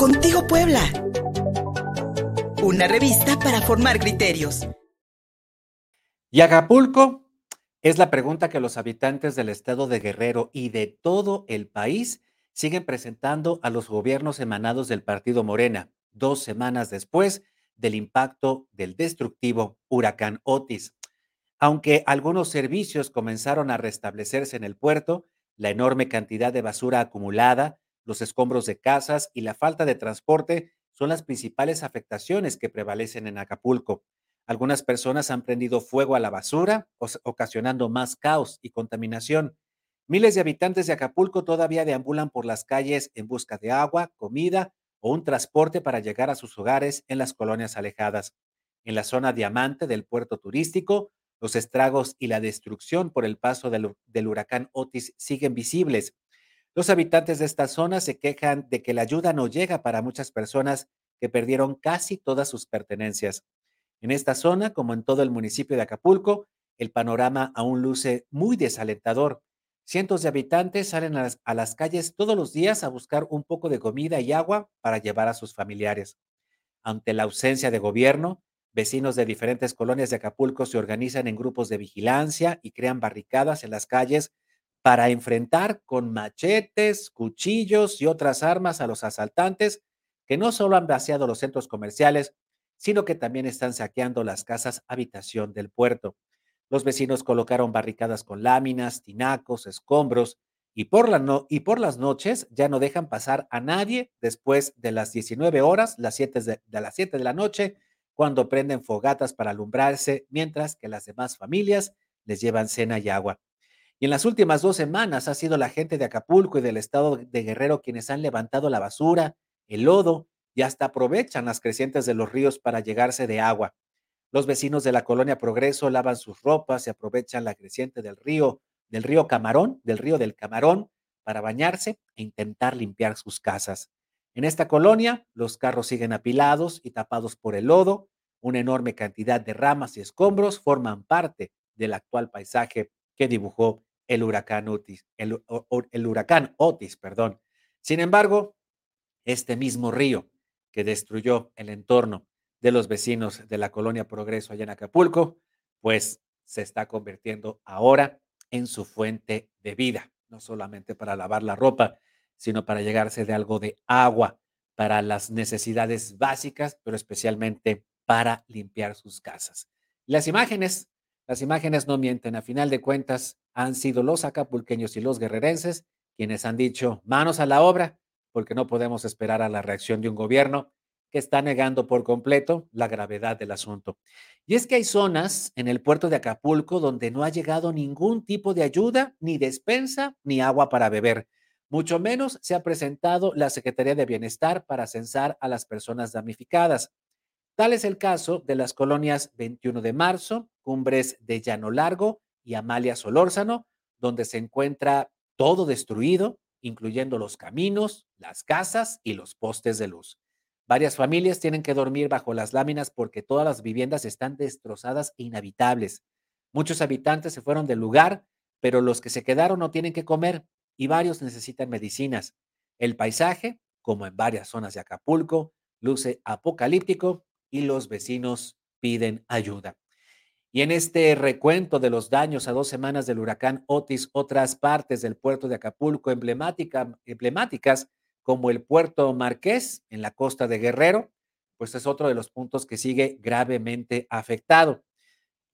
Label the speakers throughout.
Speaker 1: Contigo Puebla. Una revista para formar criterios.
Speaker 2: ¿Y Acapulco? Es la pregunta que los habitantes del estado de Guerrero y de todo el país siguen presentando a los gobiernos emanados del partido Morena, dos semanas después del impacto del destructivo huracán Otis. Aunque algunos servicios comenzaron a restablecerse en el puerto, la enorme cantidad de basura acumulada, los escombros de casas y la falta de transporte son las principales afectaciones que prevalecen en Acapulco. Algunas personas han prendido fuego a la basura, ocasionando más caos y contaminación. Miles de habitantes de Acapulco todavía deambulan por las calles en busca de agua, comida o un transporte para llegar a sus hogares en las colonias alejadas. En la zona diamante del puerto turístico, los estragos y la destrucción por el paso del, huracán Otis siguen visibles. Los habitantes de esta zona se quejan de que la ayuda no llega para muchas personas que perdieron casi todas sus pertenencias. En esta zona, como en todo el municipio de Acapulco, el panorama aún luce muy desalentador. Cientos de habitantes salen a las, calles todos los días a buscar un poco de comida y agua para llevar a sus familiares. Ante la ausencia de gobierno, vecinos de diferentes colonias de Acapulco se organizan en grupos de vigilancia y crean barricadas en las calles para enfrentar con machetes, cuchillos y otras armas a los asaltantes que no solo han vaciado los centros comerciales, sino que también están saqueando las casas habitación del puerto. Los vecinos colocaron barricadas con láminas, tinacos, escombros y por, la no, y por las noches ya no dejan pasar a nadie después de las 19 horas, las 7 de, de las 7 de la noche, cuando prenden fogatas para alumbrarse, mientras que las demás familias les llevan cena y agua. Y en las últimas dos semanas ha sido la gente de Acapulco y del estado de Guerrero quienes han levantado la basura, el lodo y hasta aprovechan las crecientes de los ríos para llegarse de agua. Los vecinos de la colonia Progreso lavan sus ropas y aprovechan la creciente del río, del río Camarón, del río del Camarón, para bañarse e intentar limpiar sus casas. En esta colonia, los carros siguen apilados y tapados por el lodo. Una enorme cantidad de ramas y escombros forman parte del actual paisaje que dibujó el huracán Otis, el, huracán Otis, perdón. Sin embargo, este mismo río que destruyó el entorno de los vecinos de la colonia Progreso allá en Acapulco, pues se está convirtiendo ahora en su fuente de vida, no solamente para lavar la ropa, sino para llegarse de algo de agua para las necesidades básicas, pero especialmente para limpiar sus casas. Las imágenes, las imágenes no mienten, a final de cuentas han sido los acapulqueños y los guerrerenses quienes han dicho manos a la obra, porque no podemos esperar a la reacción de un gobierno que está negando por completo la gravedad del asunto. Y es que hay zonas en el puerto de Acapulco donde no ha llegado ningún tipo de ayuda, ni despensa, ni agua para beber. Mucho menos se ha presentado la Secretaría de Bienestar para censar a las personas damnificadas. Tal es el caso de las colonias 21 de marzo, Cumbres de Llano Largo y Amalia Solórzano, donde se encuentra todo destruido, incluyendo los caminos, las casas y los postes de luz. Varias familias tienen que dormir bajo las láminas porque todas las viviendas están destrozadas e inhabitables. Muchos habitantes se fueron del lugar, pero los que se quedaron no tienen que comer y varios necesitan medicinas. El paisaje, como en varias zonas de Acapulco, luce apocalíptico y los vecinos piden ayuda. Y en este recuento de los daños a dos semanas del huracán Otis, otras partes del puerto de Acapulco emblemática, emblemáticas como el puerto Marqués en la costa de Guerrero, pues es otro de los puntos que sigue gravemente afectado.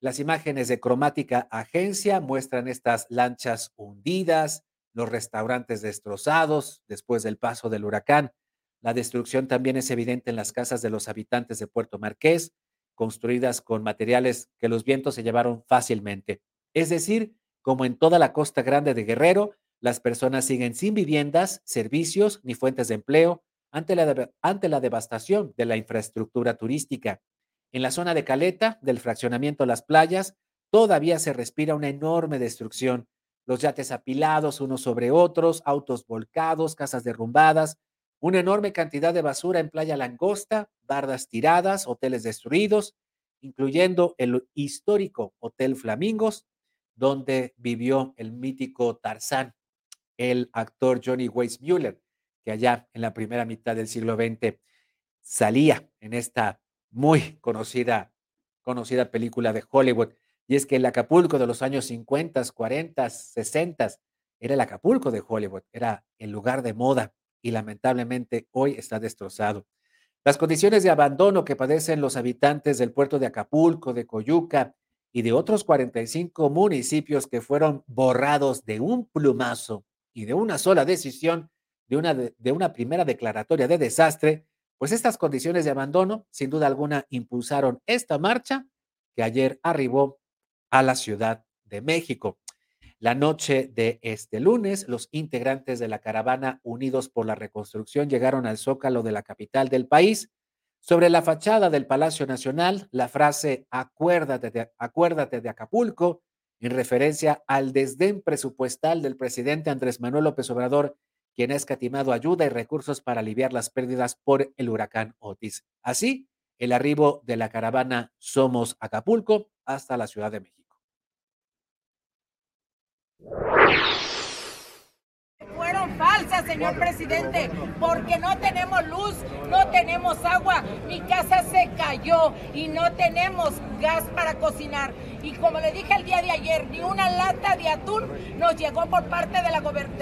Speaker 2: Las imágenes de cromática agencia muestran estas lanchas hundidas, los restaurantes destrozados después del paso del huracán. La destrucción también es evidente en las casas de los habitantes de Puerto Marqués, construidas con materiales que los vientos se llevaron fácilmente. Es decir, como en toda la costa grande de Guerrero, las personas siguen sin viviendas, servicios ni fuentes de empleo ante la, ante la devastación de la infraestructura turística. En la zona de Caleta, del fraccionamiento Las Playas, todavía se respira una enorme destrucción. Los yates apilados unos sobre otros, autos volcados, casas derrumbadas, una enorme cantidad de basura en Playa Langosta, bardas tiradas, hoteles destruidos, incluyendo el histórico Hotel Flamingos, donde vivió el mítico Tarzán el actor Johnny Weissmuller, que allá en la primera mitad del siglo XX salía en esta muy conocida, conocida película de Hollywood. Y es que el Acapulco de los años 50, 40, 60 era el Acapulco de Hollywood, era el lugar de moda y lamentablemente hoy está destrozado. Las condiciones de abandono que padecen los habitantes del puerto de Acapulco, de Coyuca y de otros 45 municipios que fueron borrados de un plumazo y de una sola decisión, de una, de, una primera declaratoria de desastre, pues estas condiciones de abandono, sin duda alguna, impulsaron esta marcha que ayer arribó a la Ciudad de México. La noche de este lunes, los integrantes de la caravana Unidos por la Reconstrucción llegaron al zócalo de la capital del país. Sobre la fachada del Palacio Nacional, la frase acuérdate de, acuérdate de Acapulco, en referencia al desdén presupuestal del presidente Andrés Manuel López Obrador, quien ha escatimado ayuda y recursos para aliviar las pérdidas por el huracán Otis. Así, el arribo de la caravana Somos Acapulco hasta la Ciudad de México.
Speaker 3: Señor presidente, porque no tenemos luz, no tenemos agua, mi casa se cayó y no tenemos gas para cocinar. Y como le dije el día de ayer, ni una lata de atún nos llegó por parte de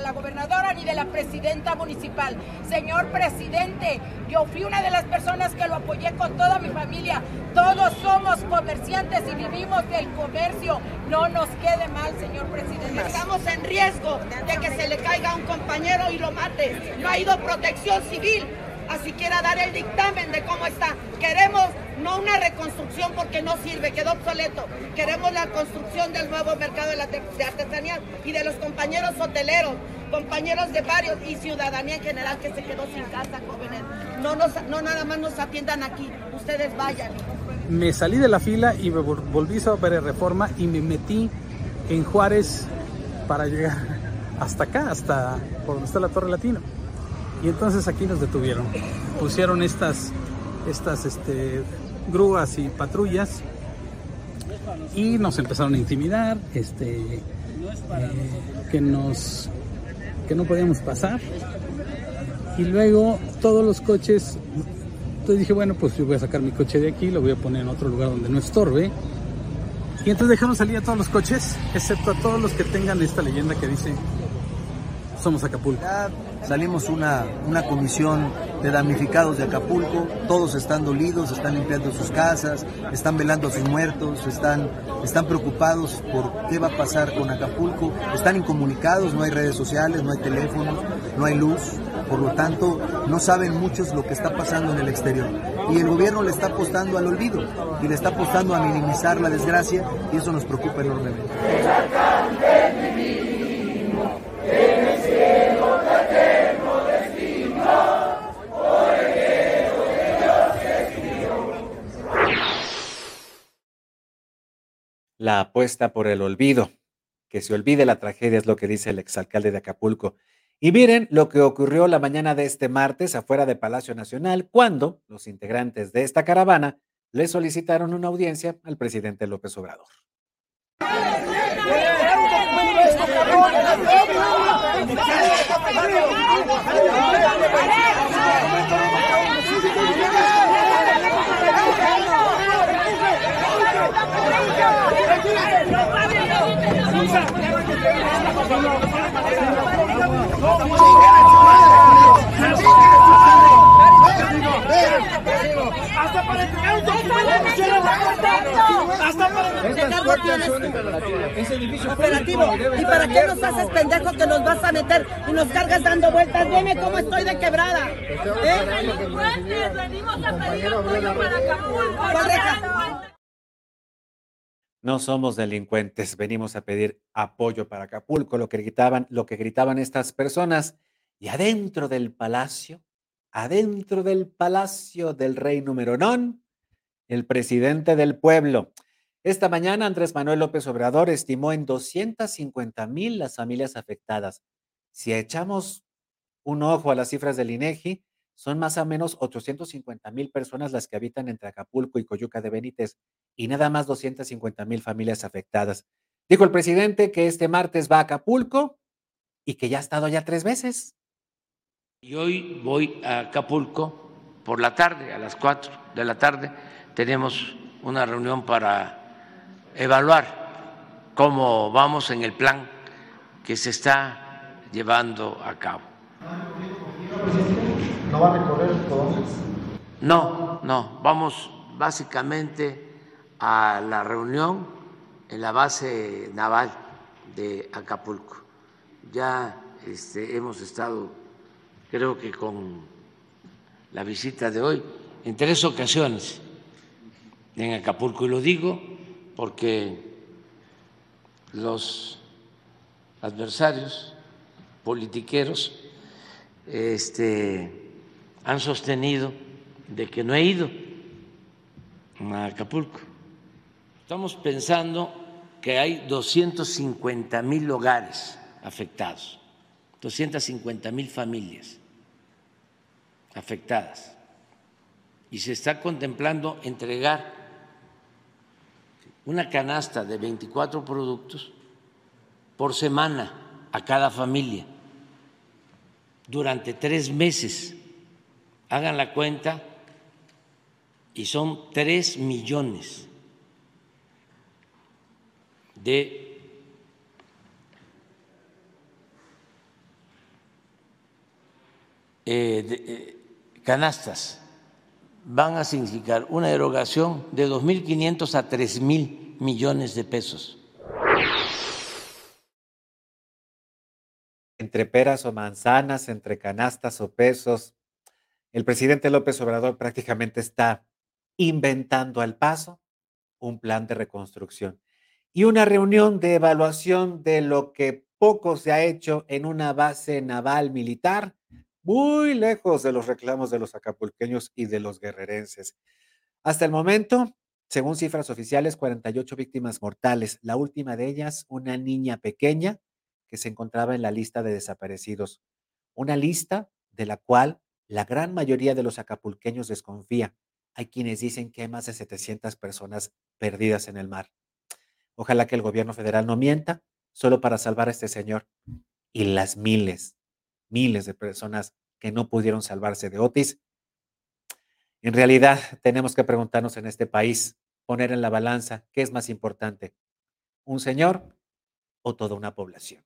Speaker 3: la gobernadora ni de la presidenta municipal. Señor presidente, yo fui una de las personas que lo apoyé con toda mi familia. Todos somos comerciantes y vivimos del comercio. No nos quede mal, señor presidente.
Speaker 4: Estamos en riesgo de que se le caiga a un compañero y lo mate. No ha ido protección civil a siquiera dar el dictamen de cómo está. Queremos no una reconstrucción porque no sirve, quedó obsoleto. Queremos la construcción del nuevo mercado de, la artesanía y de los compañeros hoteleros, compañeros de varios y ciudadanía en general que se quedó sin casa, jóvenes. No, nos, no nada más nos atiendan aquí, ustedes vayan.
Speaker 5: Me salí de la fila y me volví a ver Reforma y me metí en Juárez para llegar hasta acá, hasta por donde está la Torre Latino. Y entonces aquí nos detuvieron. Pusieron estas, estas este, grúas y patrullas y nos empezaron a intimidar, este, eh, que nos que no podíamos pasar. Y luego todos los coches, entonces dije, bueno, pues yo voy a sacar mi coche de aquí, lo voy a poner en otro lugar donde no estorbe. Y entonces dejamos salir a todos los coches, excepto a todos los que tengan esta leyenda que dice somos Acapulco.
Speaker 6: Salimos una, una comisión de damnificados de Acapulco, todos están dolidos, están limpiando sus casas, están velando a sus muertos, están, están preocupados por qué va a pasar con Acapulco, están incomunicados, no hay redes sociales, no hay teléfonos, no hay luz, por lo tanto no saben muchos lo que está pasando en el exterior. Y el gobierno le está apostando al olvido y le está apostando a minimizar la desgracia y eso nos preocupa enormemente.
Speaker 2: La apuesta por el olvido. Que se olvide la tragedia es lo que dice el exalcalde de Acapulco. Y miren lo que ocurrió la mañana de este martes afuera de Palacio Nacional, cuando los integrantes de esta caravana le solicitaron una audiencia al presidente López Obrador.
Speaker 7: Hasta para entregar un Hasta para entregar operativo. ¿Y para qué nos haces pendejo que nos vas a meter y nos cargas dando vueltas? Dime cómo estoy de quebrada. ¿Eh? Venimos a pedir apoyo para Acapulco.
Speaker 2: No somos delincuentes, venimos a pedir apoyo para Acapulco, lo que gritaban, lo que gritaban estas personas. Y adentro del palacio, adentro del palacio del rey número non, el presidente del pueblo. Esta mañana Andrés Manuel López Obrador estimó en 250 mil las familias afectadas. Si echamos un ojo a las cifras del INEGI, son más o menos 850 mil personas las que habitan entre Acapulco y Coyuca de Benítez y nada más 250 mil familias afectadas. Dijo el presidente que este martes va a Acapulco y que ya ha estado ya tres veces.
Speaker 8: Y hoy voy a Acapulco por la tarde, a las 4 de la tarde, tenemos una reunión para evaluar cómo vamos en el plan que se está llevando a cabo.
Speaker 9: ¿No va a recorrer todo?
Speaker 8: No, no, vamos básicamente a la reunión en la base naval de Acapulco. Ya este, hemos estado, creo que con la visita de hoy, en tres ocasiones en Acapulco. Y lo digo porque los adversarios politiqueros este, han sostenido de que no he ido a Acapulco. Estamos pensando que hay 250 mil hogares afectados, 250 mil familias afectadas. Y se está contemplando entregar una canasta de 24 productos por semana a cada familia durante tres meses. Hagan la cuenta y son tres millones de eh, eh, canastas van a significar una erogación de 2.500 a 3.000 millones de pesos.
Speaker 2: Entre peras o manzanas, entre canastas o pesos, el presidente López Obrador prácticamente está inventando al paso un plan de reconstrucción y una reunión de evaluación de lo que poco se ha hecho en una base naval militar muy lejos de los reclamos de los acapulqueños y de los guerrerenses. Hasta el momento, según cifras oficiales, 48 víctimas mortales, la última de ellas una niña pequeña que se encontraba en la lista de desaparecidos, una lista de la cual la gran mayoría de los acapulqueños desconfía. Hay quienes dicen que hay más de 700 personas perdidas en el mar. Ojalá que el gobierno federal no mienta solo para salvar a este señor y las miles, miles de personas que no pudieron salvarse de Otis. En realidad, tenemos que preguntarnos en este país, poner en la balanza qué es más importante, un señor o toda una población.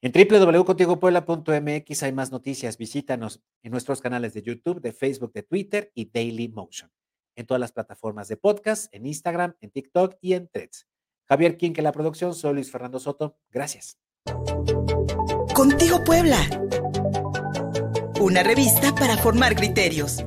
Speaker 2: En www.contigopuebla.mx hay más noticias. Visítanos en nuestros canales de YouTube, de Facebook, de Twitter y Daily Motion. En todas las plataformas de podcast, en Instagram, en TikTok y en Threads. Javier King, que la producción, soy Luis Fernando Soto. Gracias.
Speaker 1: Contigo Puebla. Una revista para formar criterios.